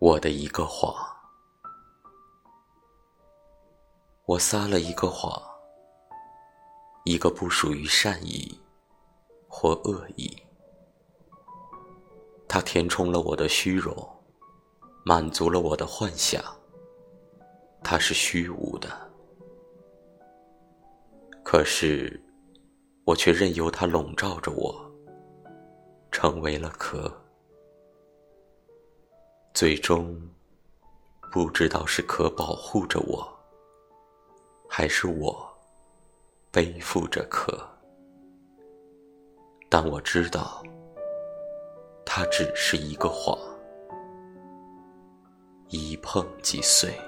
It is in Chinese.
我的一个谎，我撒了一个谎，一个不属于善意或恶意，它填充了我的虚荣，满足了我的幻想。它是虚无的，可是我却任由它笼罩着我，成为了壳。最终，不知道是壳保护着我，还是我背负着壳。但我知道，它只是一个谎，一碰即碎。